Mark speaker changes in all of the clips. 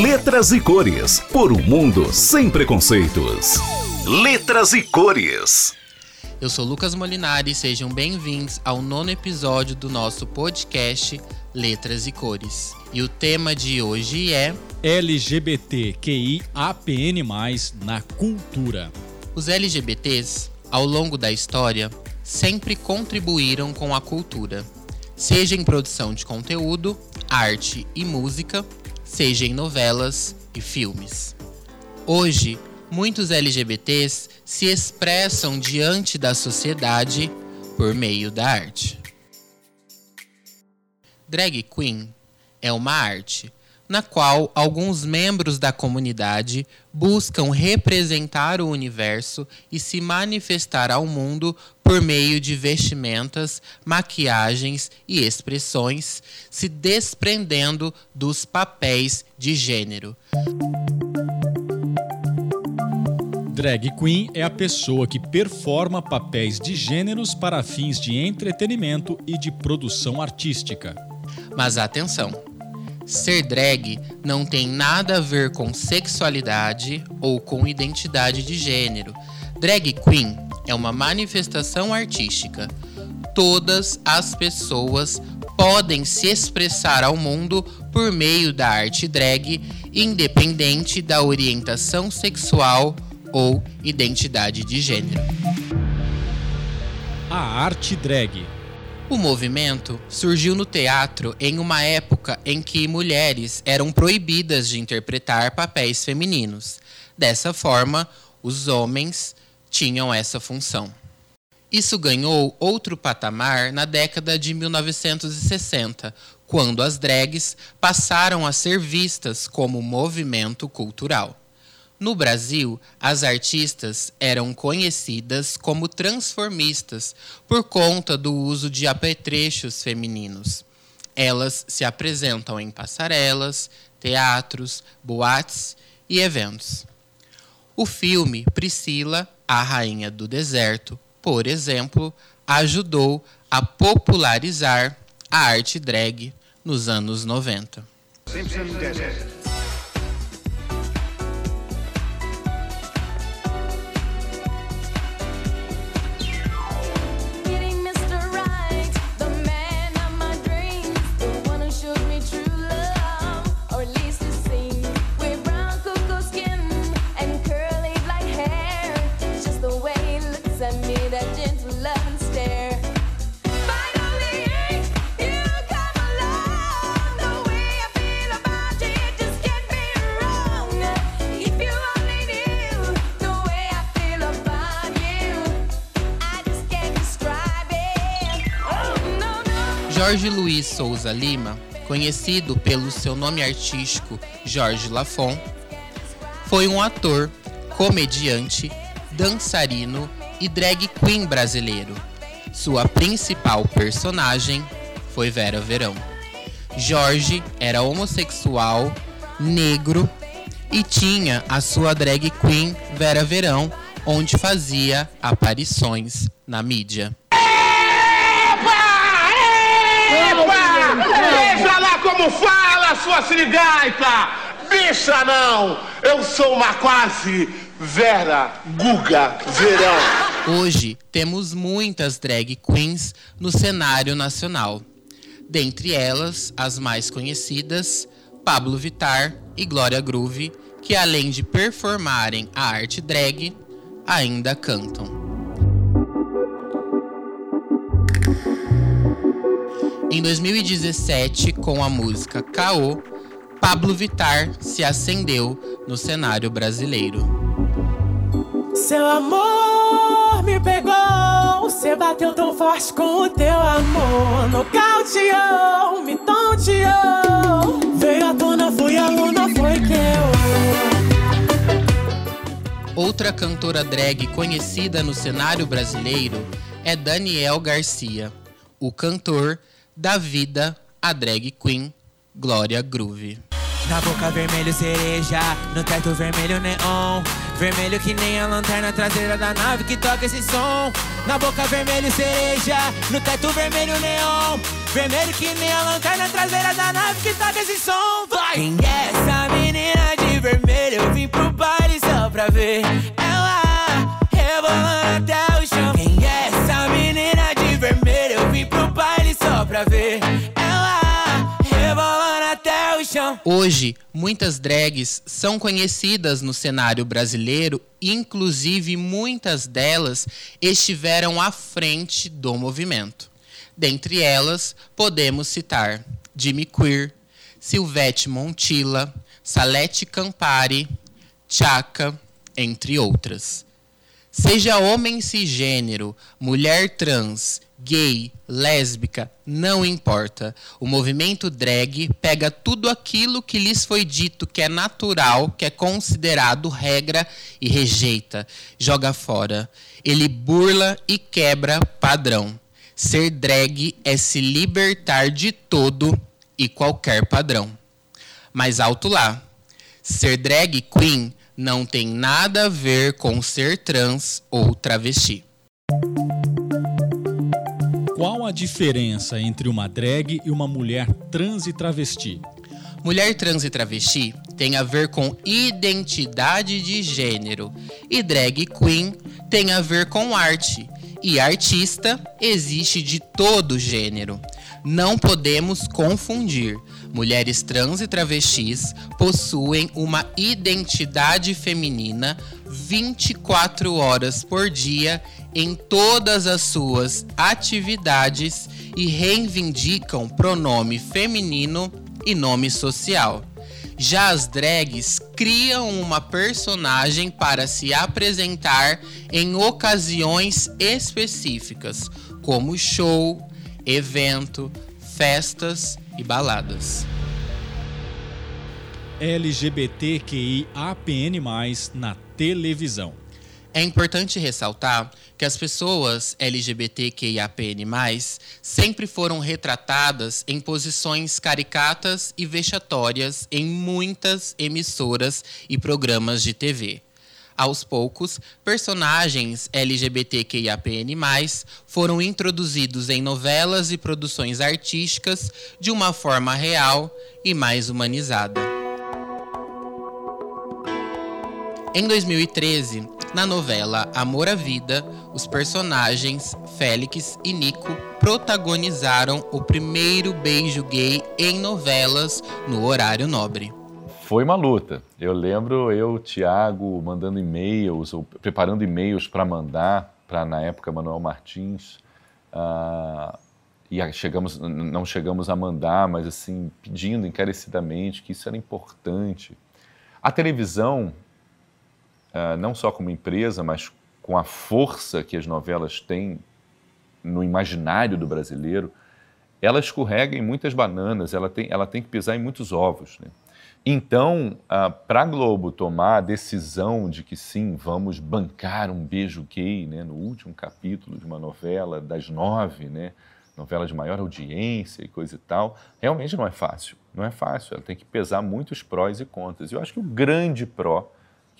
Speaker 1: Letras e cores, por um mundo sem preconceitos. Letras e cores.
Speaker 2: Eu sou Lucas Molinari e sejam bem-vindos ao nono episódio do nosso podcast Letras e Cores. E o tema de hoje é
Speaker 3: LGBTQIAPN+, na cultura.
Speaker 2: Os LGBTs, ao longo da história, sempre contribuíram com a cultura, seja em produção de conteúdo, arte e música, seja em novelas e filmes. Hoje, muitos LGBTs se expressam diante da sociedade por meio da arte. Drag Queen é uma arte na qual alguns membros da comunidade buscam representar o universo e se manifestar ao mundo por meio de vestimentas, maquiagens e expressões, se desprendendo dos papéis de gênero.
Speaker 3: Drag queen é a pessoa que performa papéis de gêneros para fins de entretenimento e de produção artística.
Speaker 2: Mas atenção! Ser drag não tem nada a ver com sexualidade ou com identidade de gênero. Drag queen é uma manifestação artística. Todas as pessoas podem se expressar ao mundo por meio da arte drag, independente da orientação sexual ou identidade de gênero.
Speaker 3: A arte drag
Speaker 2: o movimento surgiu no teatro em uma época em que mulheres eram proibidas de interpretar papéis femininos. Dessa forma, os homens tinham essa função. Isso ganhou outro patamar na década de 1960, quando as drags passaram a ser vistas como movimento cultural. No Brasil, as artistas eram conhecidas como transformistas por conta do uso de apetrechos femininos. Elas se apresentam em passarelas, teatros, boates e eventos. O filme Priscila, a Rainha do Deserto, por exemplo, ajudou a popularizar a arte drag nos anos 90. Simpson Desert. Jorge Luiz Souza Lima, conhecido pelo seu nome artístico Jorge Lafon, foi um ator, comediante, dançarino e drag queen brasileiro. Sua principal personagem foi Vera Verão. Jorge era homossexual, negro e tinha a sua drag queen Vera Verão, onde fazia aparições na mídia.
Speaker 4: Veja lá como fala, sua sirigaita! Bicha não! Eu sou uma quase Vera Guga Verão.
Speaker 2: Hoje temos muitas drag queens no cenário nacional. Dentre elas, as mais conhecidas, Pablo Vitar e Glória Groove, que além de performarem a arte drag, ainda cantam. Em 2017, com a música Caô, Pablo Vitar se acendeu no cenário brasileiro.
Speaker 5: Seu amor me pegou, você bateu tão forte com o teu amor. Nocauteou, me tonteou. Veio à tona, fui aluna, foi que
Speaker 2: eu. Outra cantora drag conhecida no cenário brasileiro é Daniel Garcia. O cantor da vida a drag queen Glória Groove.
Speaker 6: Na boca vermelho cereja, no teto vermelho neon. Vermelho que nem a lanterna traseira da nave que toca esse som. Na boca vermelho cereja, no teto vermelho neon. Vermelho que nem a lanterna traseira da nave que toca esse som. Vai! Quem é essa menina de vermelho? Eu vim pro baile só pra ver.
Speaker 2: Hoje, muitas drags são conhecidas no cenário brasileiro, inclusive muitas delas estiveram à frente do movimento. Dentre elas, podemos citar Jimmy Queer, Silvete Montilla, Salete Campari, Chaka, entre outras. Seja homem cisgênero, mulher trans, gay, lésbica, não importa. O movimento drag pega tudo aquilo que lhes foi dito que é natural, que é considerado regra e rejeita, joga fora. Ele burla e quebra padrão. Ser drag é se libertar de todo e qualquer padrão. Mas alto lá. Ser drag queen não tem nada a ver com ser trans ou travesti.
Speaker 3: Qual a diferença entre uma drag e uma mulher trans e travesti?
Speaker 2: Mulher trans e travesti tem a ver com identidade de gênero e drag queen tem a ver com arte. E artista existe de todo gênero. Não podemos confundir. Mulheres trans e travestis possuem uma identidade feminina 24 horas por dia em todas as suas atividades e reivindicam pronome feminino e nome social. Já as drags criam uma personagem para se apresentar em ocasiões específicas, como show, evento, festas e baladas.
Speaker 3: LGBTQIAPN+, na televisão.
Speaker 2: É importante ressaltar que as pessoas LGBTQIAPN+, sempre foram retratadas em posições caricatas e vexatórias em muitas emissoras e programas de TV. Aos poucos, personagens LGBTQIAPN+, foram introduzidos em novelas e produções artísticas de uma forma real e mais humanizada. Em 2013, na novela Amor à Vida, os personagens Félix e Nico protagonizaram o primeiro beijo gay em novelas no horário nobre.
Speaker 7: Foi uma luta. Eu lembro eu, Tiago, mandando e-mails, ou preparando e-mails para mandar para, na época, Manuel Martins. Uh, e chegamos, não chegamos a mandar, mas assim, pedindo encarecidamente que isso era importante. A televisão, uh, não só como empresa, mas com a força que as novelas têm no imaginário do brasileiro, ela escorrega em muitas bananas, ela tem, ela tem que pisar em muitos ovos. Né? Então, uh, para a Globo tomar a decisão de que sim, vamos bancar um beijo gay né, no último capítulo de uma novela das nove, né, novela de maior audiência e coisa e tal, realmente não é fácil. Não é fácil, ela tem que pesar muitos prós e contras. E eu acho que o grande pró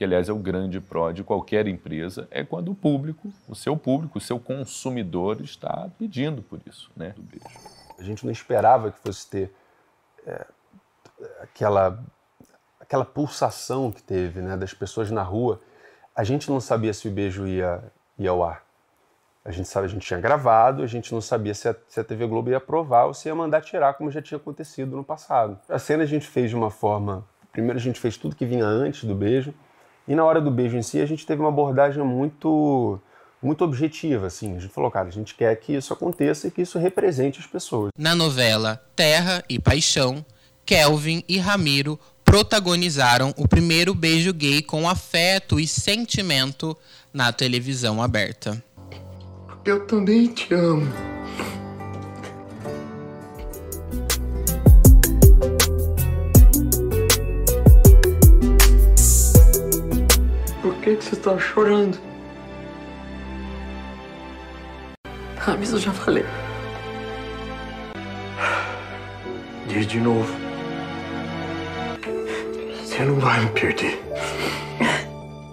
Speaker 7: que aliás é o grande pró de qualquer empresa, é quando o público, o seu público, o seu consumidor está pedindo por isso, né? Do beijo.
Speaker 8: A gente não esperava que fosse ter é, aquela aquela pulsação que teve, né, das pessoas na rua. A gente não sabia se o beijo ia ia ao ar. A gente sabe, a gente tinha gravado, a gente não sabia se a, se a TV Globo ia aprovar ou se ia mandar tirar, como já tinha acontecido no passado. A cena a gente fez de uma forma. Primeiro a gente fez tudo que vinha antes do beijo, e na hora do beijo em si, a gente teve uma abordagem muito muito objetiva, assim. A gente falou, cara, a gente quer que isso aconteça e que isso represente as pessoas.
Speaker 2: Na novela Terra e Paixão, Kelvin e Ramiro protagonizaram o primeiro beijo gay com afeto e sentimento na televisão aberta.
Speaker 4: Eu também te amo. que, que você tá chorando? Ah, mas eu já falei. Diz de novo. Você não vai me perder.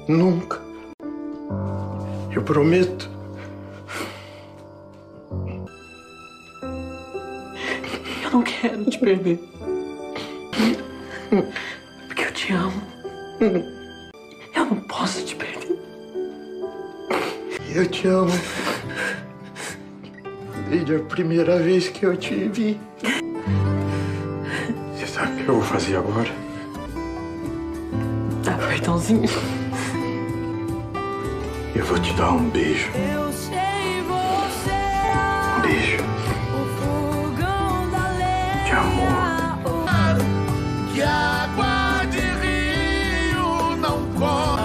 Speaker 4: Nunca. Eu prometo. Eu não quero te perder. Porque eu te amo não posso te perder. Eu te amo. Desde a primeira vez que eu te vi. Você sabe
Speaker 9: que eu vou fazer agora?
Speaker 5: Apertãozinho.
Speaker 9: Eu vou te dar um beijo.
Speaker 5: Eu sei você
Speaker 9: Um beijo
Speaker 5: o fogão da lenha.
Speaker 9: de amor.
Speaker 4: Que água de rio não corre.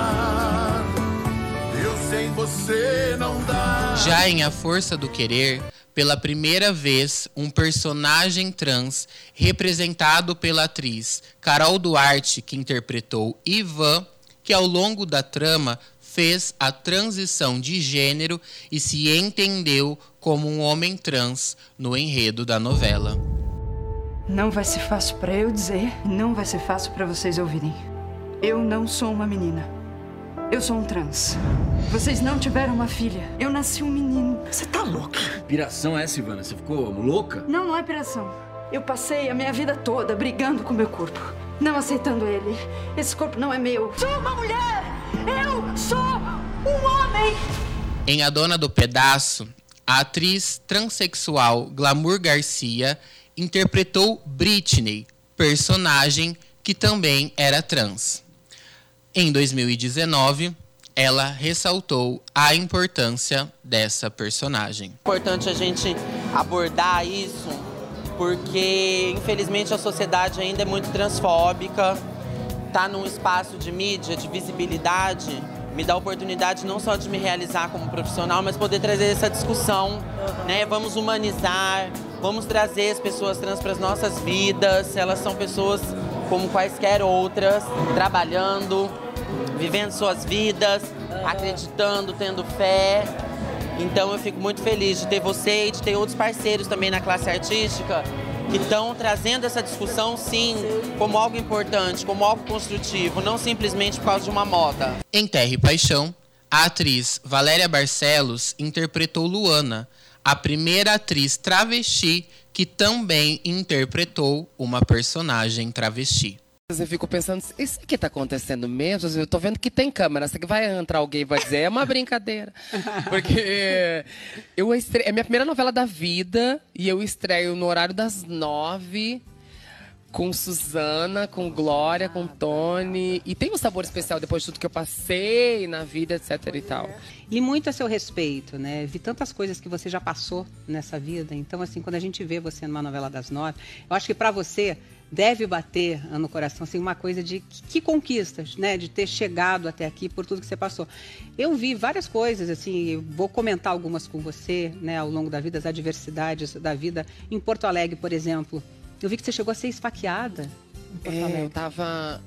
Speaker 4: Eu sem você não dá.
Speaker 2: Já em A Força do Querer, pela primeira vez, um personagem trans representado pela atriz Carol Duarte, que interpretou Ivan, que ao longo da trama fez a transição de gênero e se entendeu como um homem trans no enredo da novela.
Speaker 10: Não vai ser fácil pra eu dizer, não vai ser fácil pra vocês ouvirem. Eu não sou uma menina. Eu sou um trans. Vocês não tiveram uma filha. Eu nasci um menino.
Speaker 9: Você tá louca?
Speaker 11: Piração é, Silvana? Você ficou louca?
Speaker 10: Não, não é piração. Eu passei a minha vida toda brigando com meu corpo, não aceitando ele. Esse corpo não é meu. Sou uma mulher! Eu sou um homem!
Speaker 2: Em A Dona do Pedaço, a atriz transexual Glamour Garcia interpretou Britney, personagem que também era trans. Em 2019, ela ressaltou a importância dessa personagem.
Speaker 12: importante a gente abordar isso, porque infelizmente a sociedade ainda é muito transfóbica, tá num espaço de mídia, de visibilidade, me dá a oportunidade não só de me realizar como profissional, mas poder trazer essa discussão, né? Vamos humanizar, vamos trazer as pessoas trans para as nossas vidas, elas são pessoas como quaisquer outras, trabalhando, vivendo suas vidas, acreditando, tendo fé. Então eu fico muito feliz de ter você e de ter outros parceiros também na classe artística que estão trazendo essa discussão, sim, como algo importante, como algo construtivo, não simplesmente por causa de uma moda.
Speaker 2: Em Terra e Paixão, a atriz Valéria Barcelos interpretou Luana, a primeira atriz travesti que também interpretou uma personagem travesti.
Speaker 13: Eu fico pensando, isso aqui tá acontecendo mesmo? Eu tô vendo que tem câmera. Que vai entrar alguém e vai dizer, é uma brincadeira? Porque eu estre... é minha primeira novela da vida e eu estreio no horário das nove com Suzana, com Glória, com Tony. E tem um sabor especial depois de tudo que eu passei na vida, etc e tal.
Speaker 14: E muito a seu respeito, né? Vi tantas coisas que você já passou nessa vida. Então, assim, quando a gente vê você numa novela das nove, eu acho que para você deve bater no coração assim uma coisa de que, que conquistas, né? De ter chegado até aqui por tudo que você passou. Eu vi várias coisas assim, vou comentar algumas com você, né? Ao longo da vida, as adversidades da vida em Porto Alegre, por exemplo. Eu vi que você chegou a ser esfaqueada.
Speaker 13: É, eu tava.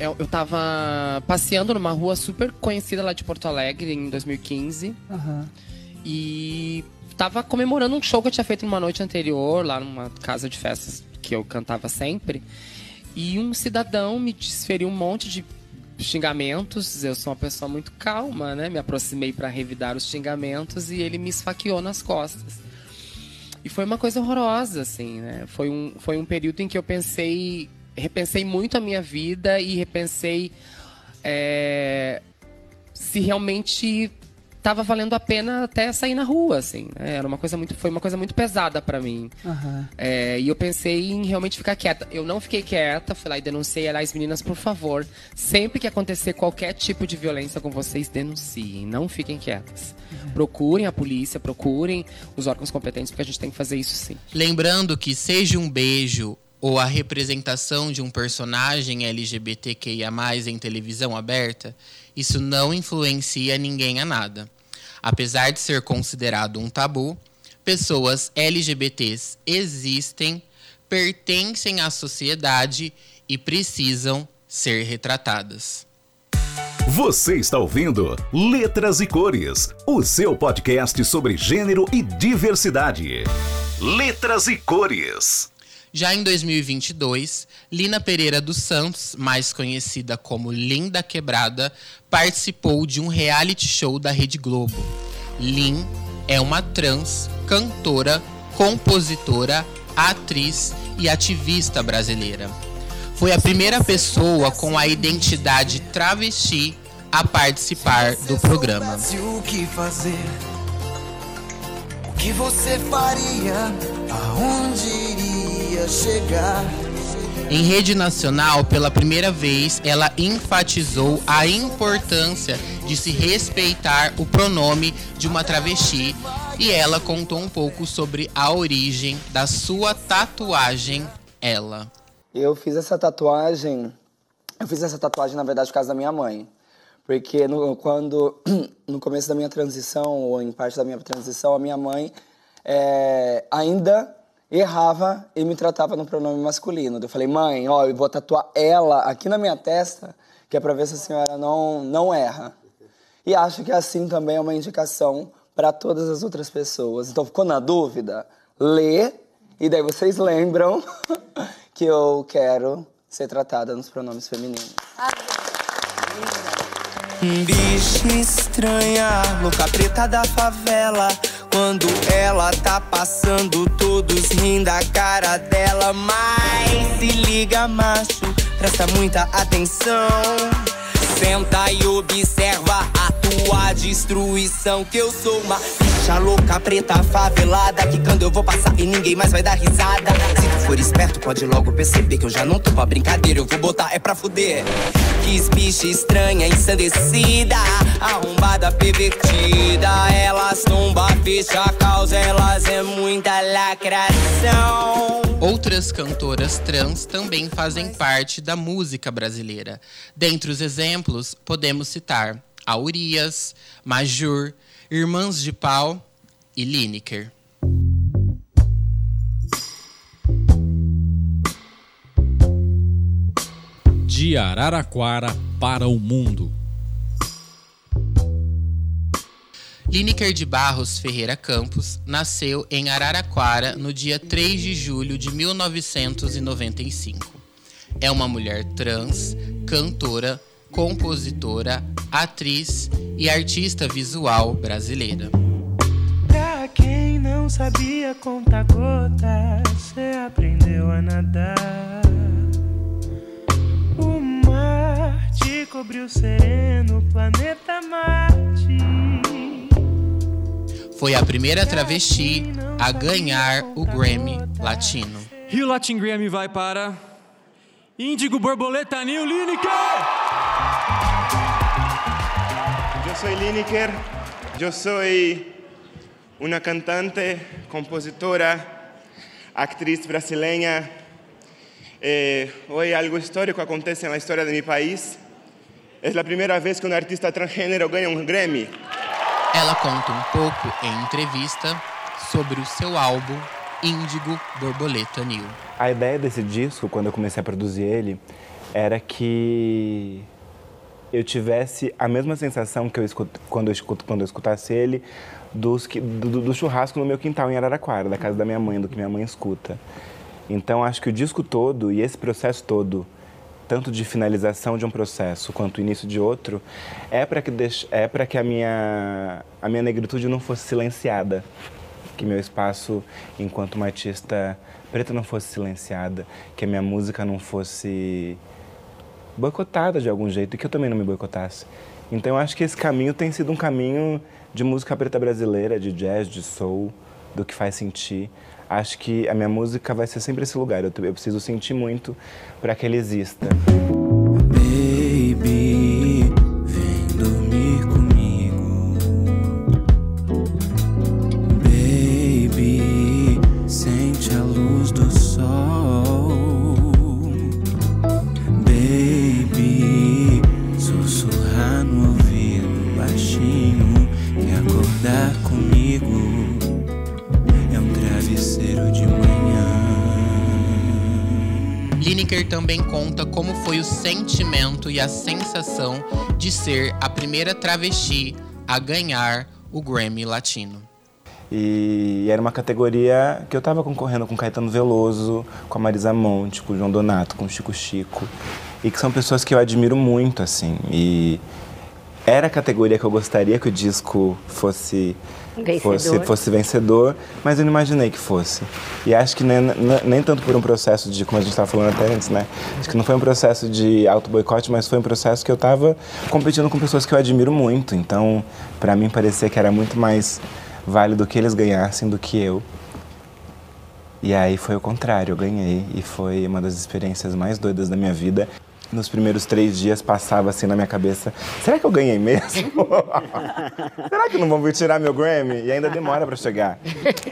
Speaker 13: Eu, eu tava passeando numa rua super conhecida lá de Porto Alegre em 2015.
Speaker 14: Aham.
Speaker 13: E tava comemorando um show que eu tinha feito numa noite anterior, lá numa casa de festas que eu cantava sempre. E um cidadão me desferiu um monte de xingamentos. Eu sou uma pessoa muito calma, né? Me aproximei para revidar os xingamentos e ele me esfaqueou nas costas. E foi uma coisa horrorosa, assim, né? Foi um, foi um período em que eu pensei, repensei muito a minha vida e repensei é, se realmente estava valendo a pena até sair na rua, assim. né? Era uma coisa muito, foi uma coisa muito pesada para mim.
Speaker 14: Aham.
Speaker 13: É, e eu pensei em realmente ficar quieta. Eu não fiquei quieta, fui lá e denunciei. Aliás, meninas, por favor, sempre que acontecer qualquer tipo de violência com vocês, denunciem. Não fiquem quietas. Procurem a polícia, procurem os órgãos competentes, porque a gente tem que fazer isso sim.
Speaker 2: Lembrando que seja um beijo ou a representação de um personagem LGBTQIA+, em televisão aberta, isso não influencia ninguém a nada. Apesar de ser considerado um tabu, pessoas LGBTs existem, pertencem à sociedade e precisam ser retratadas.
Speaker 1: Você está ouvindo Letras e Cores, o seu podcast sobre gênero e diversidade. Letras e Cores.
Speaker 2: Já em 2022, Lina Pereira dos Santos, mais conhecida como Linda Quebrada, participou de um reality show da Rede Globo. Lin é uma trans, cantora, compositora, atriz e ativista brasileira. Foi a primeira pessoa com a identidade travesti a participar do programa.
Speaker 15: o que fazer? O que você faria? Aonde iria chegar?
Speaker 2: Em rede nacional, pela primeira vez, ela enfatizou a importância de se respeitar o pronome de uma travesti e ela contou um pouco sobre a origem da sua tatuagem Ela.
Speaker 16: Eu fiz essa tatuagem, eu fiz essa tatuagem na verdade por causa da minha mãe. Porque no, quando, no começo da minha transição, ou em parte da minha transição, a minha mãe é, ainda errava e me tratava no pronome masculino. Eu falei, mãe, ó, eu vou tatuar ela aqui na minha testa, que é para ver se a senhora não, não erra. E acho que assim também é uma indicação para todas as outras pessoas. Então, ficou na dúvida? Lê, e daí vocês lembram que eu quero ser tratada nos pronomes femininos.
Speaker 6: Bicha estranha, louca preta da favela. Quando ela tá passando, todos rindo da cara dela. Mas se liga, macho, presta muita atenção. Senta e observa a tua destruição. Que eu sou uma bicha louca, preta, favelada. Que quando eu vou passar e ninguém mais vai dar risada. Se tu for esperto, pode logo perceber que eu já não tô pra brincadeira. Eu vou botar é pra fuder. Quis bicha estranha, ensandecida, arrombada, pervertida. Elas tomba, fecha a causa, elas é muita lacração.
Speaker 2: Outras cantoras trans também fazem parte da música brasileira. Dentre os exemplos, podemos citar Aurias, Majur, Irmãs de Pau e Lineker.
Speaker 3: De Araraquara para o mundo.
Speaker 2: Lineker de Barros Ferreira Campos nasceu em Araraquara no dia 3 de julho de 1995. É uma mulher trans, cantora, compositora, atriz e artista visual brasileira.
Speaker 17: Pra quem não sabia contar gotas, você aprendeu a nadar. O mar te cobriu sereno, planeta Marte.
Speaker 2: Foi a primeira travesti a ganhar o Grammy Latino.
Speaker 18: E o Latin Grammy vai para Índigo Borboleta New Lineker!
Speaker 19: Yo soy Lineker, yo soy una cantante, compositora, actriz brasileña. Eh, hoy algo histórico acontece en la historia de mi país. Es la primera vez que un artista transgénero gana un Grammy.
Speaker 2: Ela conta um pouco em entrevista sobre o seu álbum Índigo Borboleta New.
Speaker 20: A ideia desse disco, quando eu comecei a produzir ele, era que eu tivesse a mesma sensação que eu escuto, quando, eu escuto, quando eu escutasse ele dos, do, do churrasco no meu quintal em Araraquara, da casa da minha mãe, do que minha mãe escuta. Então acho que o disco todo e esse processo todo, tanto de finalização de um processo quanto início de outro, é para que, deix- é que a, minha, a minha negritude não fosse silenciada. Que meu espaço enquanto uma artista preta não fosse silenciada, que a minha música não fosse boicotada de algum jeito e que eu também não me boicotasse. Então eu acho que esse caminho tem sido um caminho de música preta brasileira, de jazz, de soul, do que faz sentir. Acho que a minha música vai ser sempre esse lugar. Eu, eu preciso sentir muito para que ele exista.
Speaker 2: Lineker também conta como foi o sentimento e a sensação de ser a primeira travesti a ganhar o Grammy Latino.
Speaker 20: E era uma categoria que eu estava concorrendo com Caetano Veloso, com a Marisa Monte, com o João Donato, com o Chico Chico. E que são pessoas que eu admiro muito, assim. E era a categoria que eu gostaria que o disco fosse Fosse, fosse vencedor, mas eu não imaginei que fosse. E acho que nem, nem- nem tanto por um processo de, como a gente estava falando até antes, né? Acho que não foi um processo de auto-boicote, mas foi um processo que eu estava competindo com pessoas que eu admiro muito. Então, para mim, parecia que era muito mais válido que eles ganhassem do que eu. E aí foi o contrário, eu ganhei. E foi uma das experiências mais doidas da minha vida. Nos primeiros três dias passava assim na minha cabeça: será que eu ganhei mesmo? será que não vão vir tirar meu Grammy? E ainda demora para chegar.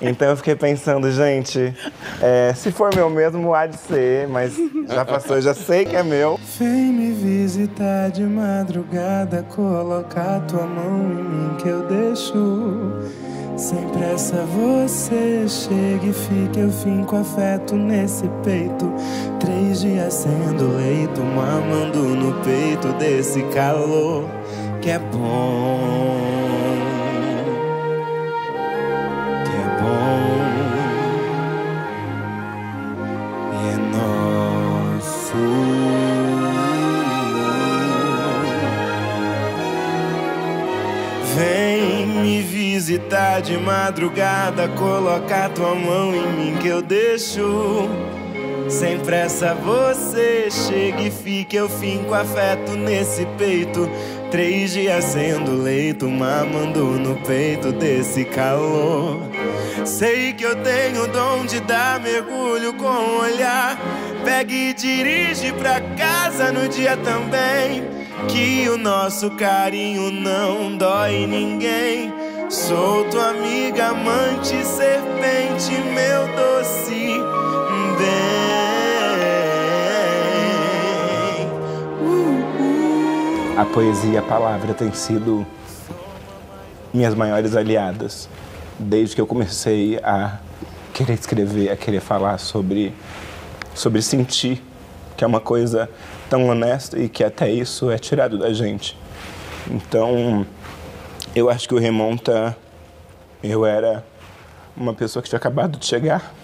Speaker 20: Então eu fiquei pensando, gente, é, se for meu mesmo, há de ser, mas já passou, já sei que é meu.
Speaker 17: Vem me visitar de madrugada, colocar tua mão em mim que eu deixo. Sem pressa você chega e fica, eu finco afeto nesse peito. Três dias sendo leito, mamando no peito desse calor que é bom. Visitar de madrugada, colocar tua mão em mim que eu deixo. Sem pressa você chega e fica, eu finco afeto nesse peito. Três dias sendo leito, mamando no peito desse calor. Sei que eu tenho dom de dar mergulho com o olhar. Pega e dirige pra casa no dia também. Que o nosso carinho não dói ninguém. Sou tua amiga, amante, serpente, meu doce bem.
Speaker 20: A poesia e a palavra têm sido minhas maiores aliadas desde que eu comecei a querer escrever, a querer falar sobre, sobre sentir, que é uma coisa tão honesta e que até isso é tirado da gente. Então, eu acho que o Remonta, eu era uma pessoa que tinha acabado de chegar.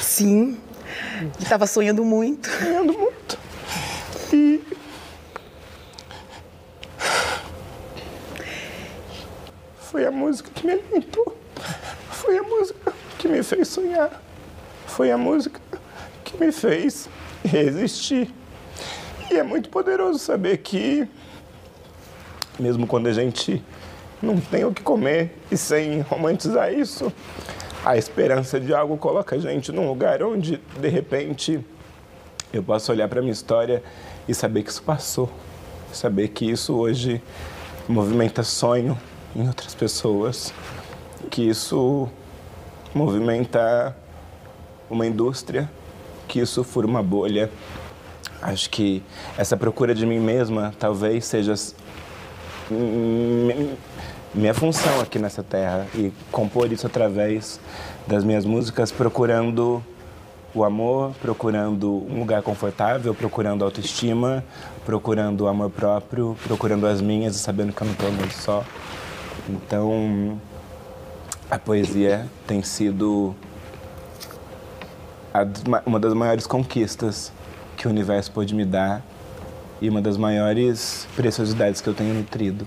Speaker 21: Sim. Ele estava sonhando muito.
Speaker 20: Sonhando muito. E foi a música que me alimentou. Foi a música que me fez sonhar. Foi a música que me fez resistir. E é muito poderoso saber que, mesmo quando a gente não tem o que comer e sem romantizar isso, a esperança de algo coloca a gente num lugar onde, de repente, eu posso olhar para minha história e saber que isso passou. Saber que isso hoje movimenta sonho em outras pessoas. Que isso movimenta uma indústria. Que isso fura uma bolha. Acho que essa procura de mim mesma talvez seja minha função aqui nessa terra e compor isso através das minhas músicas, procurando o amor, procurando um lugar confortável, procurando autoestima, procurando amor próprio, procurando as minhas e sabendo que eu não estou muito só. Então, a poesia tem sido uma das maiores conquistas que o universo pôde me dar e uma das maiores preciosidades que eu tenho nutrido.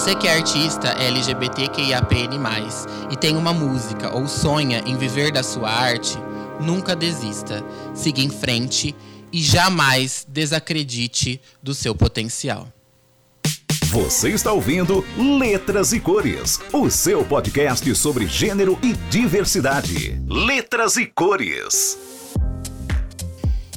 Speaker 2: Você que é artista LGBTQIAPN+, e tem uma música ou sonha em viver da sua arte, nunca desista. Siga em frente e jamais desacredite do seu potencial.
Speaker 1: Você está ouvindo Letras e Cores, o seu podcast sobre gênero e diversidade. Letras e Cores.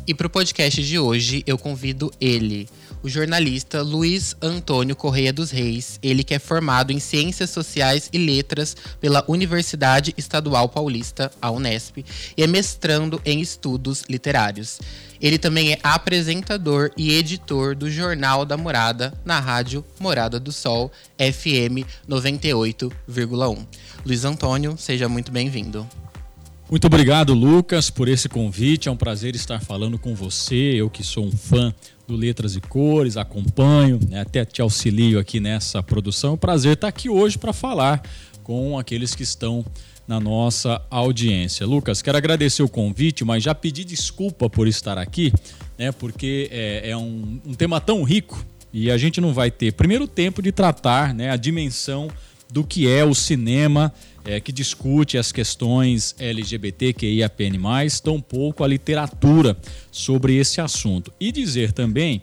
Speaker 2: E para o podcast de hoje, eu convido ele, o jornalista Luiz Antônio Correia dos Reis, ele que é formado em Ciências Sociais e Letras pela Universidade Estadual Paulista, a Unesp, e é mestrando em Estudos Literários. Ele também é apresentador e editor do Jornal da Morada na rádio Morada do Sol, FM 98,1. Luiz Antônio, seja muito bem-vindo.
Speaker 3: Muito obrigado, Lucas, por esse convite. É um prazer estar falando com você. Eu que sou um fã do Letras e Cores, acompanho, né, até te auxilio aqui nessa produção. É um prazer estar aqui hoje para falar com aqueles que estão na nossa audiência. Lucas, quero agradecer o convite, mas já pedi desculpa por estar aqui, né? Porque é, é um, um tema tão rico e a gente não vai ter primeiro tempo de tratar né, a dimensão do que é o cinema é, que discute as questões LGBTQIAPN+, tampouco a literatura sobre esse assunto. E dizer também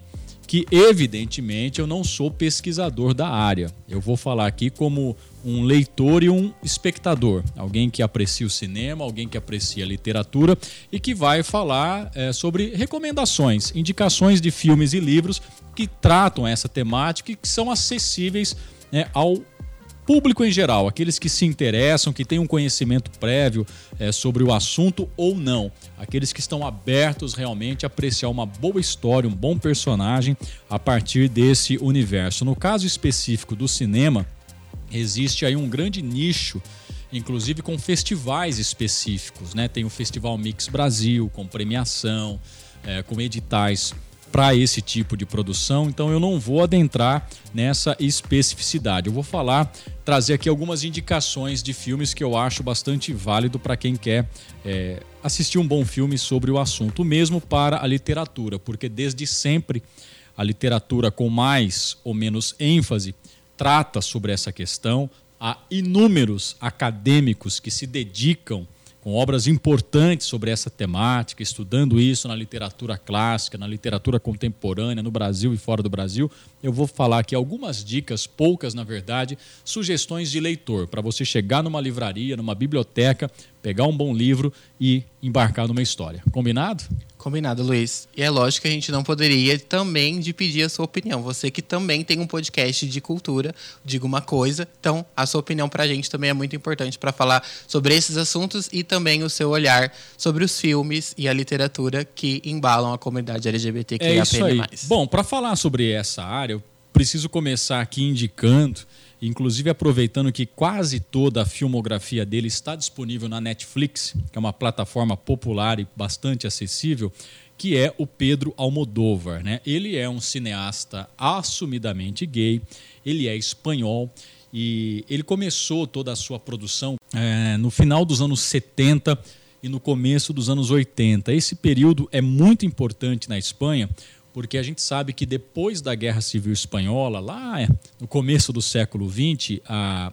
Speaker 3: que, evidentemente, eu não sou pesquisador da área. Eu vou falar aqui como um leitor e um espectador, alguém que aprecia o cinema, alguém que aprecia a literatura e que vai falar é, sobre recomendações, indicações de filmes e livros que tratam essa temática e que são acessíveis né, ao público em geral, aqueles que se interessam, que têm um conhecimento prévio é, sobre o assunto ou não, aqueles que estão abertos realmente a apreciar uma boa história, um bom personagem a partir desse universo. No caso específico do cinema, existe aí um grande nicho inclusive com festivais específicos, né? Tem o Festival Mix Brasil, com premiação, é, com editais para esse tipo de produção, então eu não vou adentrar nessa especificidade. Eu vou falar, trazer aqui algumas indicações de filmes que eu acho bastante válido para quem quer é, assistir um bom filme sobre o assunto, mesmo para a literatura, porque desde sempre a literatura com mais ou menos ênfase trata sobre essa questão. Há inúmeros acadêmicos que se dedicam com obras importantes sobre essa temática, estudando isso na literatura clássica, na literatura contemporânea, no Brasil e fora do Brasil. Eu vou falar aqui algumas dicas, poucas na verdade, sugestões de leitor, para você chegar numa livraria, numa biblioteca, pegar um bom livro e embarcar numa história. Combinado?
Speaker 2: Combinado, Luiz. E é lógico que a gente não poderia também de pedir a sua opinião. Você que também tem um podcast de cultura, diga uma coisa. Então, a sua opinião para a gente também é muito importante para falar sobre esses assuntos e também o seu olhar sobre os filmes e a literatura que embalam a comunidade LGBTQIA+.
Speaker 3: É isso aí. Bom, para falar sobre essa área, eu preciso começar aqui indicando inclusive aproveitando que quase toda a filmografia dele está disponível na Netflix, que é uma plataforma popular e bastante acessível, que é o Pedro Almodóvar. Né? Ele é um cineasta assumidamente gay, ele é espanhol e ele começou toda a sua produção é, no final dos anos 70 e no começo dos anos 80. Esse período é muito importante na Espanha porque a gente sabe que depois da Guerra Civil Espanhola, lá no começo do século XX, a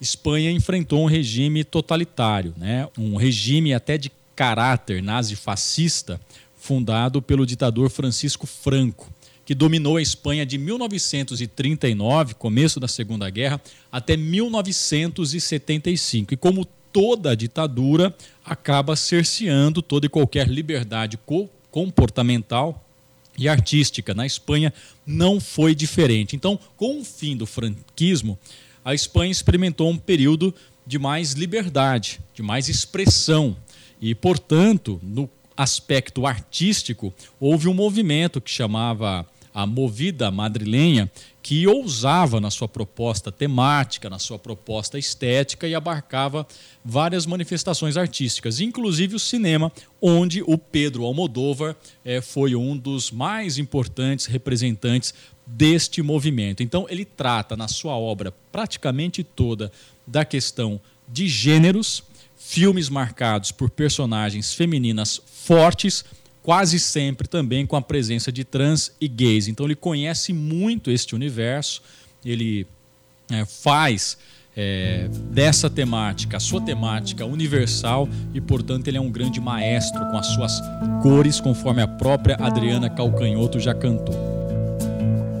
Speaker 3: Espanha enfrentou um regime totalitário, né? um regime até de caráter nazi-fascista, fundado pelo ditador Francisco Franco, que dominou a Espanha de 1939, começo da Segunda Guerra, até 1975. E como toda ditadura, acaba cerceando toda e qualquer liberdade comportamental e artística. Na Espanha não foi diferente. Então, com o fim do franquismo, a Espanha experimentou um período de mais liberdade, de mais expressão. E, portanto, no aspecto artístico, houve um movimento que chamava a Movida Madrilenha, que ousava na sua proposta temática, na sua proposta estética e abarcava várias manifestações artísticas, inclusive o cinema, onde o Pedro Almodóvar é, foi um dos mais importantes representantes deste movimento. Então, ele trata na sua obra praticamente toda da questão de gêneros, filmes marcados por personagens femininas fortes quase sempre também com a presença de trans e gays. Então ele conhece muito este universo, ele é, faz é, dessa temática a sua temática universal e, portanto, ele é um grande maestro com as suas cores, conforme a própria Adriana Calcanhoto já cantou.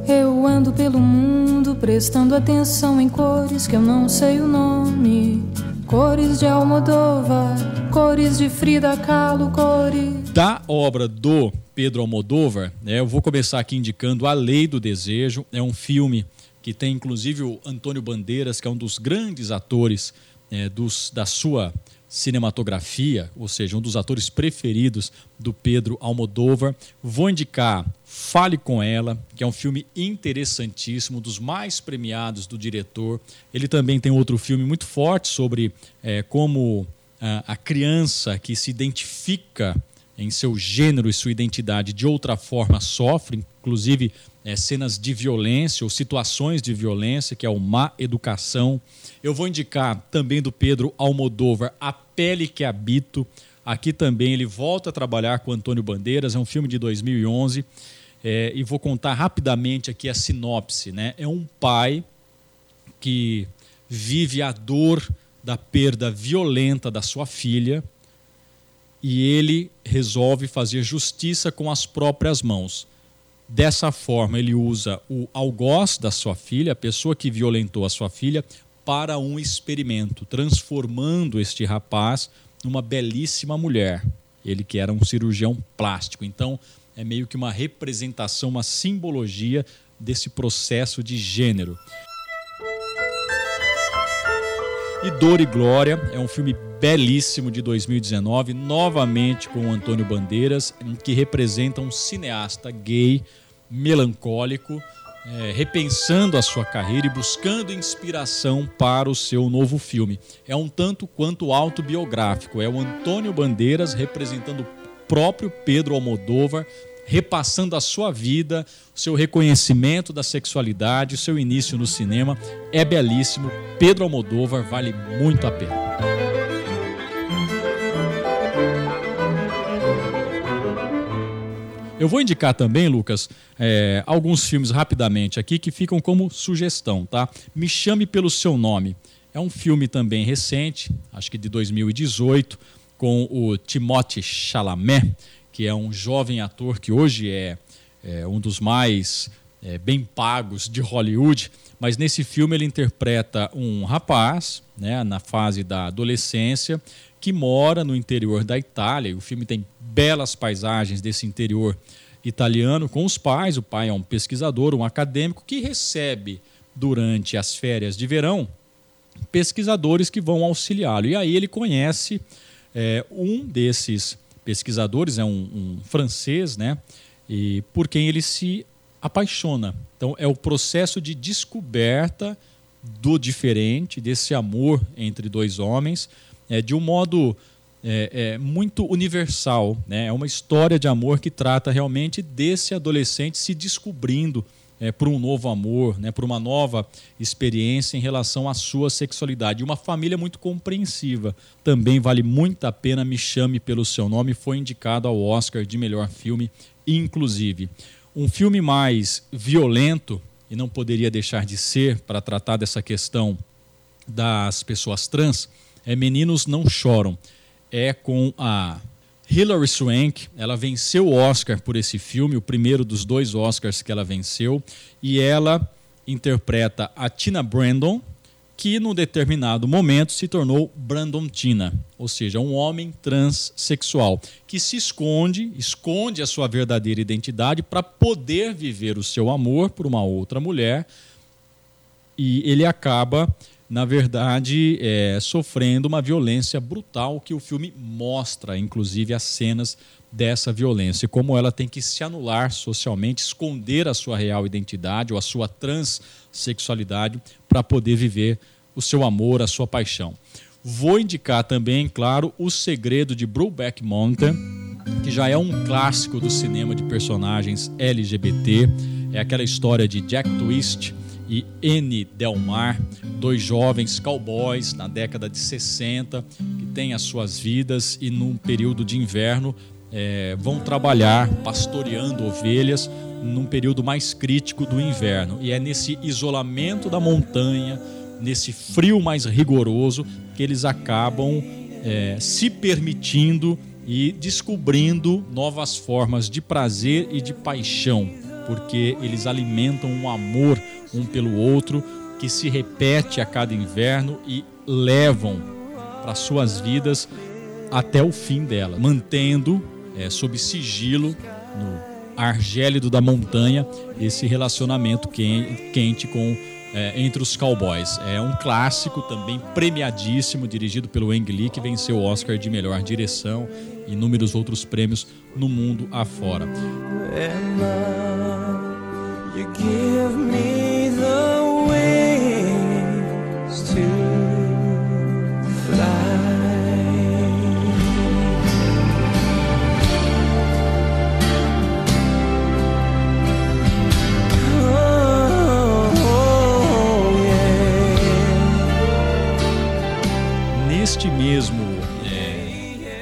Speaker 22: Eu ando pelo mundo prestando atenção em cores que eu não sei o nome. Cores de Almodóvar, cores de Frida Kahlo, cores.
Speaker 3: Da obra do Pedro Almodóvar, né, eu vou começar aqui indicando A Lei do Desejo. É um filme que tem inclusive o Antônio Bandeiras, que é um dos grandes atores é, dos, da sua cinematografia, ou seja, um dos atores preferidos do Pedro Almodóvar. Vou indicar Fale com Ela, que é um filme interessantíssimo, dos mais premiados do diretor. Ele também tem outro filme muito forte sobre é, como a, a criança que se identifica em seu gênero e sua identidade de outra forma sofre, inclusive é, cenas de violência ou situações de violência, que é o Má Educação. Eu vou indicar também do Pedro Almodóvar A Pele que Habito. Aqui também ele volta a trabalhar com Antônio Bandeiras, é um filme de 2011. É, e vou contar rapidamente aqui a sinopse. Né? É um pai que vive a dor da perda violenta da sua filha e ele resolve fazer justiça com as próprias mãos. Dessa forma, ele usa o algoz da sua filha, a pessoa que violentou a sua filha, para um experimento, transformando este rapaz numa belíssima mulher. Ele que era um cirurgião plástico. Então, é meio que uma representação, uma simbologia desse processo de gênero. E Dor e Glória é um filme belíssimo de 2019, novamente com o Antônio Bandeiras, que representa um cineasta gay, melancólico, é, repensando a sua carreira e buscando inspiração para o seu novo filme. É um tanto quanto autobiográfico. É o Antônio Bandeiras representando o próprio Pedro Almodóvar repassando a sua vida, seu reconhecimento da sexualidade, o seu início no cinema. É belíssimo. Pedro Almodóvar vale muito a pena. Eu vou indicar também, Lucas, é, alguns filmes rapidamente aqui que ficam como sugestão, tá? Me Chame Pelo Seu Nome. É um filme também recente, acho que de 2018, com o Timothée Chalamet, que é um jovem ator que hoje é, é um dos mais é, bem pagos de Hollywood, mas nesse filme ele interpreta um rapaz, né, na fase da adolescência, que mora no interior da Itália. O filme tem belas paisagens desse interior italiano com os pais. O pai é um pesquisador, um acadêmico que recebe durante as férias de verão pesquisadores que vão auxiliá-lo. E aí ele conhece é, um desses pesquisadores, é um, um francês, né? E por quem ele se apaixona. Então é o processo de descoberta do diferente, desse amor entre dois homens, é, de um modo é, é, muito universal. Né? É uma história de amor que trata realmente desse adolescente se descobrindo é, por um novo amor, né, por uma nova experiência em relação à sua sexualidade. Uma família muito compreensiva. Também vale muito a pena Me Chame Pelo Seu Nome, foi indicado ao Oscar de melhor filme, inclusive. Um filme mais violento, e não poderia deixar de ser, para tratar dessa questão das pessoas trans, é Meninos Não Choram. É com a Hilary Swank, ela venceu o Oscar por esse filme, o primeiro dos dois Oscars que ela venceu, e ela interpreta a Tina Brandon, que num determinado momento se tornou Brandon Tina, ou seja, um homem transexual que se esconde, esconde a sua verdadeira identidade para poder viver o seu amor por uma outra mulher, e ele acaba na verdade, é, sofrendo uma violência brutal que o filme mostra, inclusive as cenas dessa violência, e como ela tem que se anular socialmente, esconder a sua real identidade ou a sua transexualidade para poder viver o seu amor, a sua paixão. Vou indicar também, claro, O Segredo de Brubeck Mountain, que já é um clássico do cinema de personagens LGBT. É aquela história de Jack Twist, e N. Delmar, dois jovens cowboys na década de 60 que têm as suas vidas e num período de inverno é, vão trabalhar pastoreando ovelhas num período mais crítico do inverno. E é nesse isolamento da montanha, nesse frio mais rigoroso, que eles acabam é, se permitindo e descobrindo novas formas de prazer e de paixão, porque eles alimentam um amor um pelo outro, que se repete a cada inverno e levam para suas vidas até o fim dela, mantendo é, sob sigilo no ar gélido da montanha esse relacionamento quente com é, entre os cowboys. É um clássico também premiadíssimo, dirigido pelo Ang Lee, que venceu o Oscar de melhor direção e inúmeros outros prêmios no mundo afora. You give me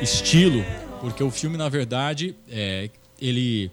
Speaker 3: estilo, porque o filme, na verdade, é, ele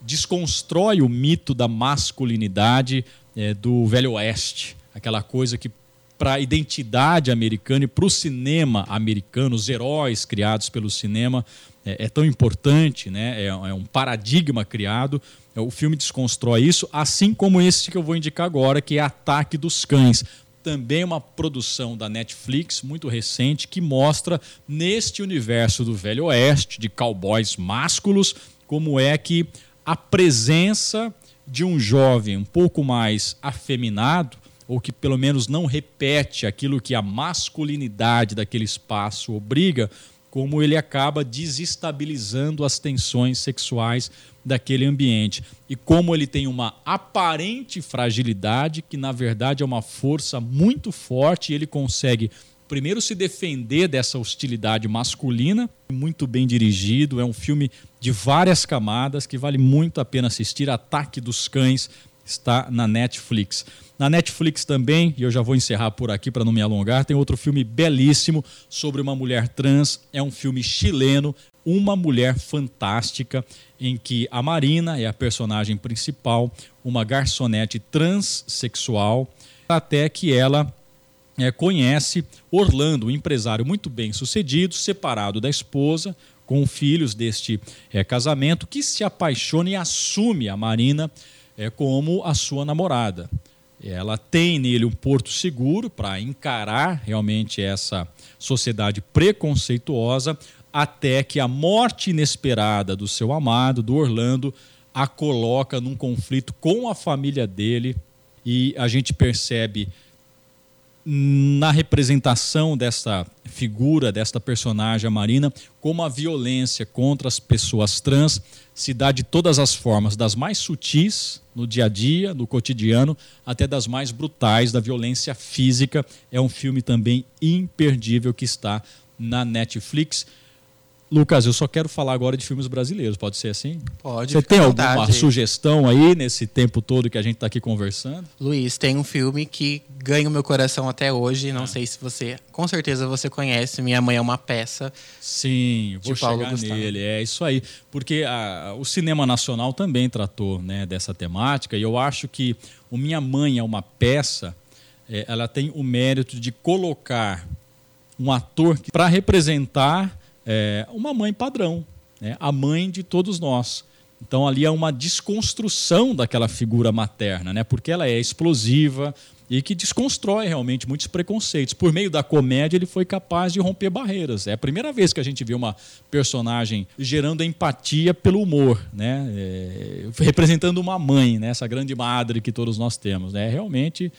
Speaker 3: desconstrói o mito da masculinidade é, do Velho Oeste, aquela coisa que para a identidade americana e para o cinema americano, os heróis criados pelo cinema, é, é tão importante, né? É, é, um paradigma criado. É, o filme desconstrói isso, assim como esse que eu vou indicar agora, que é Ataque dos Cães. Também uma produção da Netflix, muito recente, que mostra neste universo do Velho Oeste, de cowboys másculos, como é que a presença de um jovem um pouco mais afeminado, ou que pelo menos não repete aquilo que a masculinidade daquele espaço obriga, como ele acaba desestabilizando as tensões sexuais daquele ambiente. E como ele tem uma aparente fragilidade, que na verdade é uma força muito forte, ele consegue primeiro se defender dessa hostilidade masculina, muito bem dirigido, é um filme de várias camadas que vale muito a pena assistir. Ataque dos Cães está na Netflix. Na Netflix também, e eu já vou encerrar por aqui para não me alongar, tem outro filme belíssimo sobre uma mulher trans. É um filme chileno, Uma Mulher Fantástica, em que a Marina é a personagem principal, uma garçonete transexual, até que ela é, conhece Orlando, um empresário muito bem sucedido, separado da esposa, com filhos deste é, casamento, que se apaixona e assume a Marina é, como a sua namorada. Ela tem nele um porto seguro para encarar realmente essa sociedade preconceituosa, até que a morte inesperada do seu amado, do Orlando, a coloca num conflito com a família dele e a gente percebe na representação dessa figura, desta personagem, a Marina, como a violência contra as pessoas trans se dá de todas as formas, das mais sutis, no dia a dia, no cotidiano, até das mais brutais, da violência física. É um filme também imperdível que está na Netflix. Lucas, eu só quero falar agora de filmes brasileiros, pode ser assim?
Speaker 2: Pode.
Speaker 3: Você tem alguma sugestão aí nesse tempo todo que a gente está aqui conversando?
Speaker 2: Luiz, tem um filme que ganha o meu coração até hoje. Não ah. sei se você, com certeza você conhece. Minha Mãe é uma peça.
Speaker 3: Sim, vou chegar Gustavo. nele. É isso aí, porque a, o cinema nacional também tratou né, dessa temática e eu acho que o Minha Mãe é uma peça. É, ela tem o mérito de colocar um ator para representar é, uma mãe padrão, né? a mãe de todos nós. Então ali é uma desconstrução daquela figura materna, né? porque ela é explosiva e que desconstrói realmente muitos preconceitos. Por meio da comédia, ele foi capaz de romper barreiras. É a primeira vez que a gente vê uma personagem gerando empatia pelo humor, né? É, representando uma mãe, né? essa grande madre que todos nós temos. Né? É realmente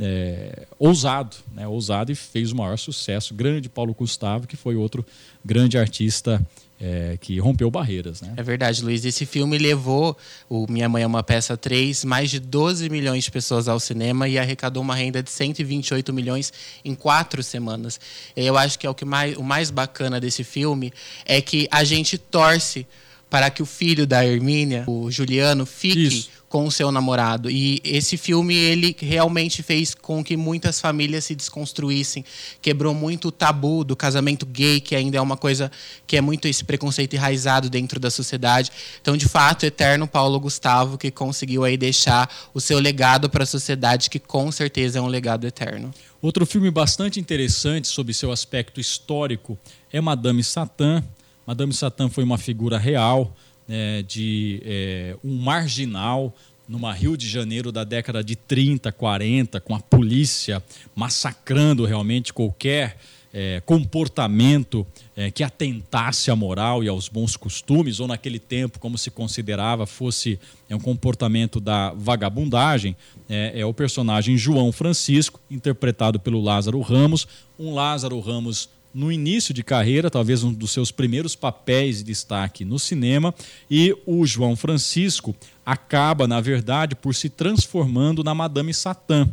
Speaker 3: é, ousado, né? ousado e fez o maior sucesso. Grande Paulo Gustavo, que foi outro grande artista é, que rompeu barreiras. Né?
Speaker 2: É verdade, Luiz. Esse filme levou o Minha Mãe é uma Peça 3, mais de 12 milhões de pessoas ao cinema e arrecadou uma renda de 128 milhões em quatro semanas. Eu acho que é o que mais, o mais bacana desse filme é que a gente torce para que o filho da Hermínia, o Juliano, fique Isso com o seu namorado. E esse filme ele realmente fez com que muitas famílias se desconstruíssem, quebrou muito o tabu do casamento gay, que ainda é uma coisa que é muito esse preconceito enraizado dentro da sociedade. Então, de fato, eterno Paulo Gustavo que conseguiu aí deixar o seu legado para a sociedade, que com certeza é um legado eterno.
Speaker 3: Outro filme bastante interessante sobre seu aspecto histórico é Madame Satã. Madame Satã foi uma figura real é, de é, um marginal numa Rio de Janeiro da década de 30, 40, com a polícia massacrando realmente qualquer é, comportamento é, que atentasse à moral e aos bons costumes, ou naquele tempo, como se considerava, fosse é, um comportamento da vagabundagem, é, é o personagem João Francisco, interpretado pelo Lázaro Ramos, um Lázaro Ramos no início de carreira, talvez um dos seus primeiros papéis de destaque no cinema, e o João Francisco acaba, na verdade, por se transformando na Madame Satã.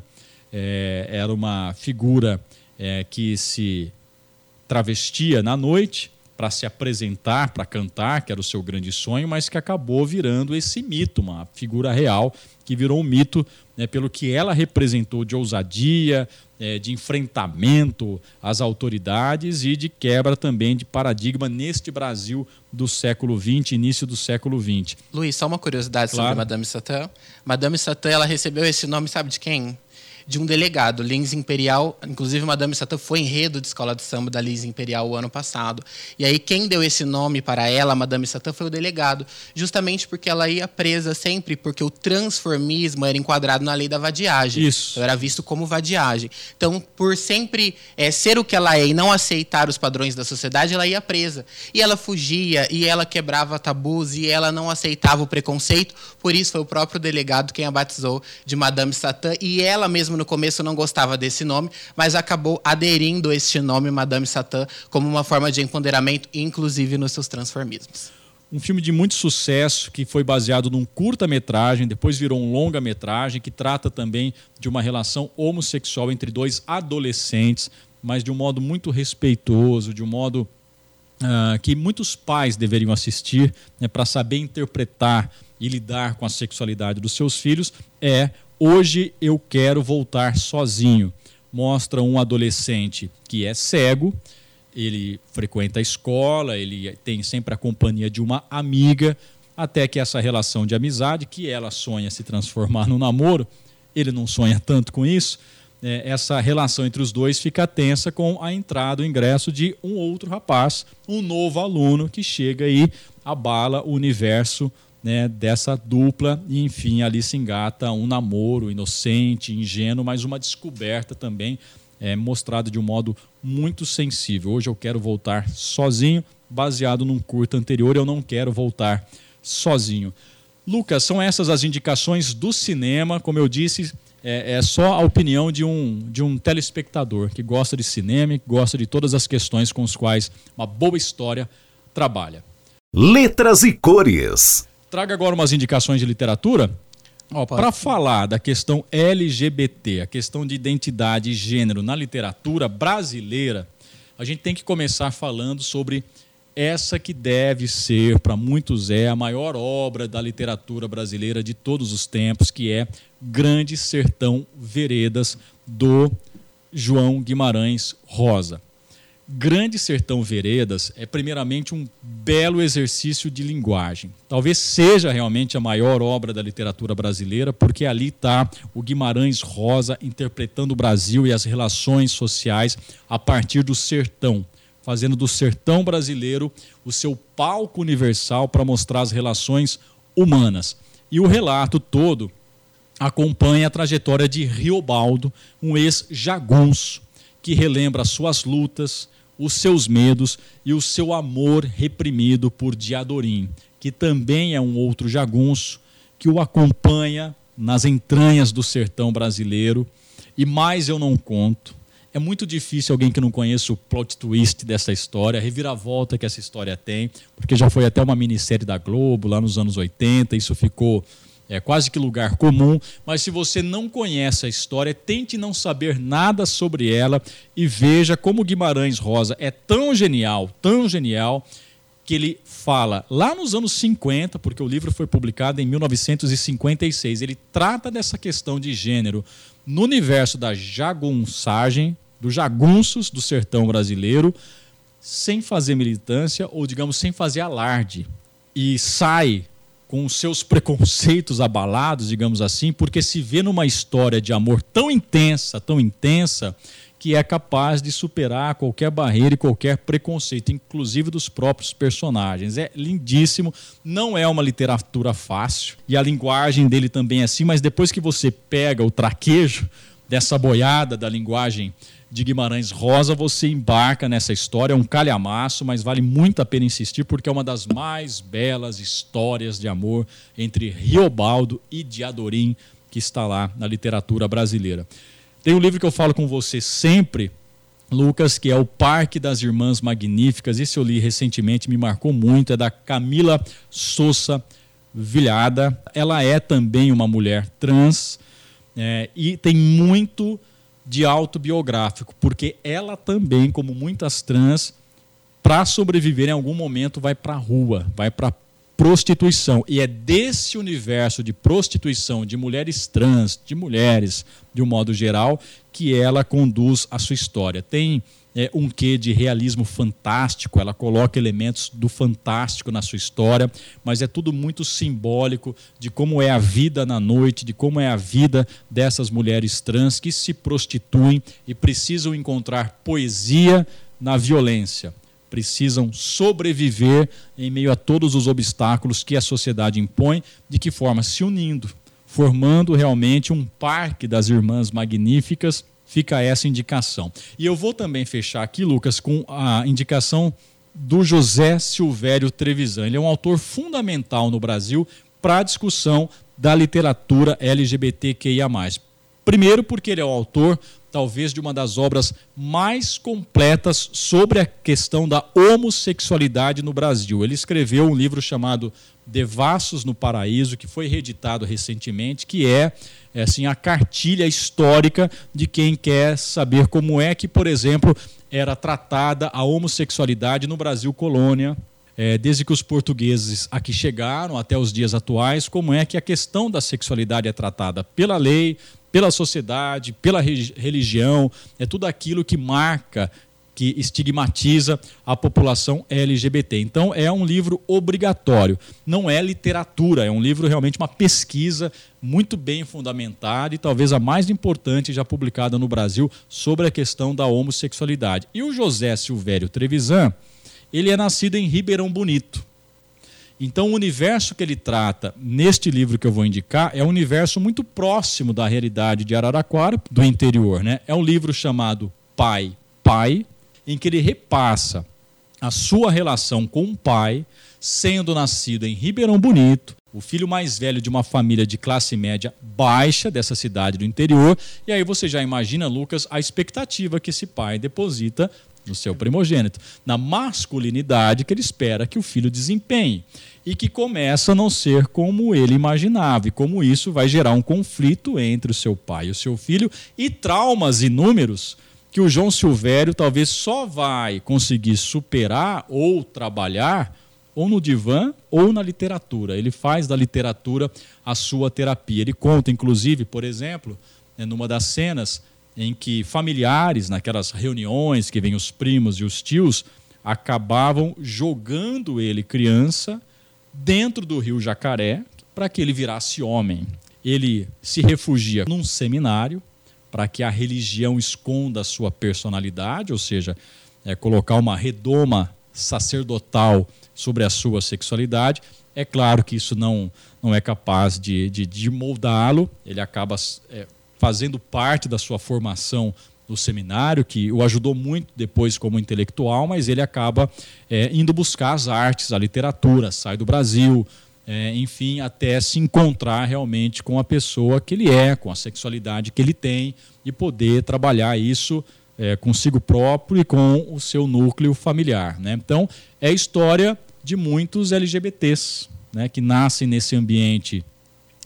Speaker 3: É, era uma figura é, que se travestia na noite para se apresentar, para cantar, que era o seu grande sonho, mas que acabou virando esse mito, uma figura real que virou um mito né, pelo que ela representou de ousadia, é, de enfrentamento às autoridades e de quebra também de paradigma neste Brasil do século XX, início do século XX.
Speaker 2: Luiz, só uma curiosidade
Speaker 3: Claro.
Speaker 2: sobre Madame Satã. Madame Satã, ela recebeu esse nome, sabe de quem? De um delegado, Lins Imperial. Inclusive, Madame Satã foi enredo de escola de samba da Lins Imperial o ano passado. E aí, quem deu esse nome para ela, Madame Satã, foi o delegado. Justamente porque ela ia presa sempre, porque o transformismo era enquadrado na lei da vadiagem.
Speaker 3: Isso.
Speaker 2: Então, era visto como vadiagem. Então, por sempre eh, ser o que ela é e não aceitar os padrões da sociedade, ela ia presa. E ela fugia, e ela quebrava tabus, e ela não aceitava o preconceito. Por isso, foi o próprio delegado quem a batizou de Madame Satã. E ela mesmo, no começo, não gostava desse nome, mas acabou aderindo a este nome, Madame Satã, como uma forma de empoderamento, inclusive nos seus transformismos.
Speaker 3: Um filme de muito sucesso que foi baseado num curta-metragem, depois virou um longa-metragem que trata também de uma relação homossexual entre dois adolescentes, mas de um modo muito respeitoso, de um modo ah, que muitos pais deveriam assistir para saber interpretar e lidar com a sexualidade dos seus filhos. É Hoje Eu Quero Voltar Sozinho. Mostra um adolescente que é cego, ele frequenta a escola, ele tem sempre a companhia de uma amiga, até que essa relação de amizade, que ela sonha se transformar no namoro, ele não sonha tanto com isso, é, essa relação entre os dois fica tensa com a entrada, o ingresso de um outro rapaz, um novo aluno que chega e abala o universo né, dessa dupla e enfim ali se engata um namoro inocente, ingênuo, mas uma descoberta também é, mostrada de um modo muito sensível. Hoje eu quero voltar sozinho, baseado num curto anterior, eu não quero voltar sozinho. Lucas, são essas as indicações do cinema, como eu disse, é, é só a opinião de um, de um telespectador que gosta de cinema que gosta de todas as questões com as quais uma boa história trabalha.
Speaker 1: Letras e cores.
Speaker 3: Traga agora umas indicações de literatura. Para falar da questão LGBT, a questão de identidade e gênero na literatura brasileira, a gente tem que começar falando sobre essa que deve ser, para muitos é, a maior obra da literatura brasileira de todos os tempos, que é Grande Sertão Veredas, do João Guimarães Rosa. Grande Sertão Veredas é primeiramente um belo exercício de linguagem. Talvez seja realmente a maior obra da literatura brasileira, porque ali está o Guimarães Rosa interpretando o Brasil e as relações sociais a partir do sertão, fazendo do sertão brasileiro o seu palco universal para mostrar as relações humanas. E o relato todo acompanha a trajetória de Riobaldo, um ex-jagunço, que relembra as suas lutas, os seus medos e o seu amor reprimido por Diadorim, que também é um outro jagunço que o acompanha nas entranhas do sertão brasileiro. E mais eu não conto. É muito difícil alguém que não conheça o plot twist dessa história, a reviravolta que essa história tem, porque já foi até uma minissérie da Globo lá nos anos 80, isso ficou é quase que lugar comum, mas se você não conhece a história, tente não saber nada sobre ela e veja como Guimarães Rosa é tão genial, tão genial, que ele fala lá nos anos 50, porque o livro foi publicado em 1956, ele trata dessa questão de gênero no universo da jagunçagem, dos jagunços do sertão brasileiro, sem fazer militância ou, digamos, sem fazer alarde. E sai com os seus preconceitos abalados, digamos assim, porque se vê numa história de amor tão intensa, tão intensa, que é capaz de superar qualquer barreira e qualquer preconceito, inclusive dos próprios personagens. É lindíssimo, não é uma literatura fácil, e a linguagem dele também é assim, mas depois que você pega o traquejo dessa boiada da linguagem de Guimarães Rosa, você embarca nessa história, é um calhamaço, mas vale muito a pena insistir porque é uma das mais belas histórias de amor entre Riobaldo e Diadorim que está lá na literatura brasileira. Tem um livro que eu falo com você sempre, Lucas, que é o Parque das Irmãs Magníficas. Esse eu li recentemente, me marcou muito, é da Camila Sousa Vilhada. Ela é também uma mulher trans é, e tem muito de autobiográfico, porque ela também, como muitas trans, para sobreviver em algum momento vai para a rua, vai para prostituição. E é desse universo de prostituição de mulheres trans, de mulheres de um modo geral, que ela conduz a sua história. Tem é, um quê de realismo fantástico, ela coloca elementos do fantástico na sua história, mas é tudo muito simbólico de como é a vida na noite, de como é a vida dessas mulheres trans que se prostituem e precisam encontrar poesia na violência precisam sobreviver em meio a todos os obstáculos que a sociedade impõe, de que forma? Se unindo, formando realmente um parque das irmãs magníficas. Fica essa indicação. E eu vou também fechar aqui, Lucas, com a indicação do José Silvério Trevisan. Ele é um autor fundamental no Brasil para a discussão da literatura LGBTQIA. Primeiro, porque ele é o autor talvez de uma das obras mais completas sobre a questão da homossexualidade no Brasil. Ele escreveu um livro chamado Devassos no Paraíso, que foi reeditado recentemente, que é, é assim a cartilha histórica de quem quer saber como é que, por exemplo, era tratada a homossexualidade no Brasil colônia, é, desde que os portugueses aqui chegaram até os dias atuais, como é que a questão da sexualidade é tratada pela lei, pela sociedade, pela religião, é tudo aquilo que marca, que estigmatiza a população LGBT. Então é um livro obrigatório, não é literatura, é um livro realmente uma pesquisa muito bem fundamentada e talvez a mais importante já publicada no Brasil sobre a questão da homossexualidade. E o José Silvério Trevisan, ele é nascido em Ribeirão Bonito. Então, o universo que ele trata neste livro que eu vou indicar é um universo muito próximo da realidade de Araraquara, do interior. Né? É um livro chamado Pai, Pai, em que ele repassa a sua relação com o pai, sendo nascido em Ribeirão Bonito, o filho mais velho de uma família de classe média baixa dessa cidade do interior. E aí você já imagina, Lucas, a expectativa que esse pai deposita no seu primogênito, na masculinidade que ele espera que o filho desempenhe e que começa a não ser como ele imaginava, e como isso vai gerar um conflito entre o seu pai e o seu filho e traumas inúmeros que o João Silvério talvez só vai conseguir superar ou trabalhar ou no divã ou na literatura. Ele faz da literatura a sua terapia. Ele conta, inclusive, por exemplo, né, numa das cenas, em que familiares, naquelas reuniões que vêm os primos e os tios, acabavam jogando ele criança dentro do rio Jacaré para que ele virasse homem. Ele se refugia num seminário para que a religião esconda a sua personalidade, ou seja, é, colocar uma redoma sacerdotal sobre a sua sexualidade. É claro que isso não, não é capaz de, de, de moldá-lo, ele acaba é, fazendo parte da sua formação no seminário, que o ajudou muito depois como intelectual, mas ele acaba é, indo buscar as artes, a literatura, sai do Brasil, é, enfim, até se encontrar realmente com a pessoa que ele é, com a sexualidade que ele tem e poder trabalhar isso é, consigo próprio e com o seu núcleo familiar. Né? Então, é a história de muitos LGBTs né, que nascem nesse ambiente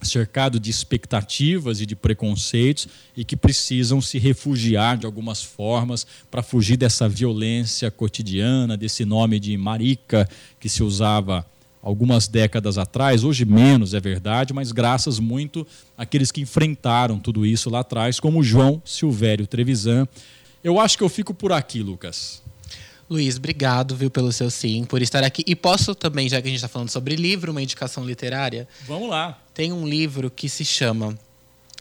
Speaker 3: cercado de expectativas e de preconceitos e que precisam se refugiar de algumas formas para fugir dessa violência cotidiana, desse nome de marica que se usava algumas décadas atrás, hoje menos é verdade, mas graças muito àqueles que enfrentaram tudo isso lá atrás, como João Silvério Trevisan. Eu acho que eu fico por aqui, Lucas.
Speaker 2: Luiz, obrigado, viu, pelo seu sim, por estar aqui. E posso também, já que a gente está falando sobre livro, uma indicação literária?
Speaker 3: Vamos lá.
Speaker 2: Tem um livro que se chama.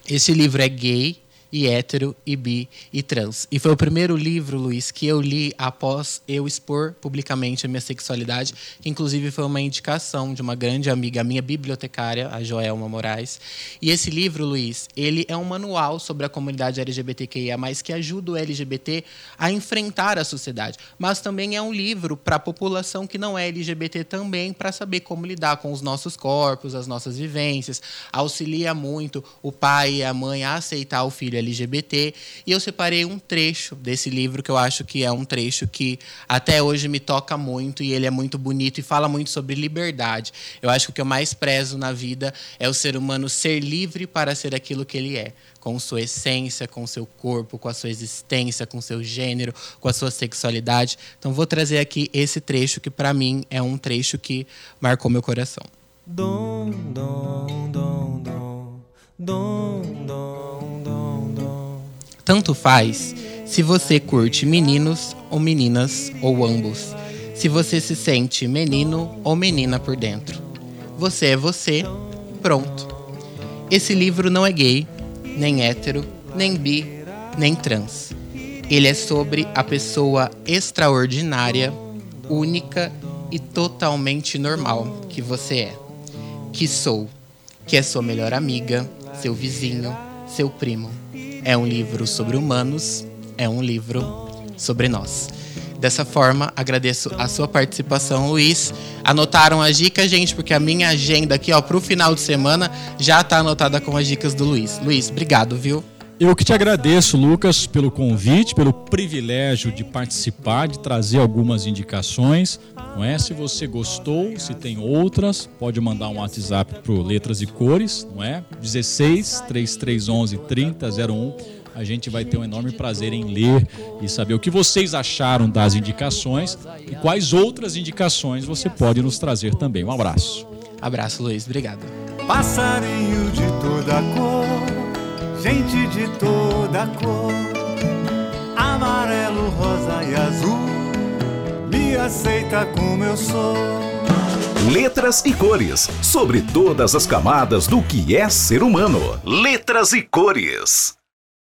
Speaker 2: Esse livro é gay, e hétero, e bi, e trans. E foi o primeiro livro, Luiz, que eu li após eu expor publicamente a minha sexualidade, que inclusive foi uma indicação de uma grande amiga minha, bibliotecária, a Joelma Moraes. E esse livro, Luiz, ele é um manual sobre a comunidade LGBTQIA+, que ajuda o LGBT a enfrentar a sociedade. Mas também é um livro para a população que não é LGBT também, para saber como lidar com os nossos corpos, as nossas vivências. Auxilia muito o pai e a mãe a aceitar o filho LGBT. E eu separei um trecho desse livro que eu acho que é um trecho que até hoje me toca muito e ele é muito bonito e fala muito sobre liberdade. Eu acho que o que eu mais prezo na vida é o ser humano ser livre para ser aquilo que ele é com sua essência, com seu corpo, com a sua existência, com seu gênero, com a sua sexualidade. Então vou trazer aqui esse trecho que para mim é um trecho que marcou meu coração.
Speaker 15: Dom, dom, dom, dom, dom.
Speaker 2: Tanto faz se você curte meninos ou meninas ou ambos. Se você se sente menino ou menina por dentro. Você é você, pronto. Esse livro não é gay, nem hétero, nem bi, nem trans. Ele é sobre a pessoa extraordinária, única e totalmente normal que você é. Que sou, que é sua melhor amiga, seu vizinho, seu primo. É um livro sobre humanos, é um livro sobre nós. Dessa forma, agradeço a sua participação, Luiz. Anotaram as dicas, gente, porque a minha agenda aqui, ó, pro final de semana já tá anotada com as dicas do Luiz. Luiz, obrigado, viu?
Speaker 3: Eu que te agradeço, Lucas, pelo convite, pelo privilégio de participar, de trazer algumas indicações. Não é? Se você gostou, se tem outras, pode mandar um WhatsApp pro Letras e Cores, não é? 16 3311 3001 a gente vai ter um enorme prazer em ler e saber o que vocês acharam das indicações e quais outras indicações você pode nos trazer também. Um abraço.
Speaker 2: Abraço, Luiz. Obrigado.
Speaker 15: Passarinho de toda cor, gente de toda cor, amarelo, rosa e azul, me aceita como eu sou.
Speaker 1: Letras e cores sobre todas as camadas do que é ser humano. Letras e cores.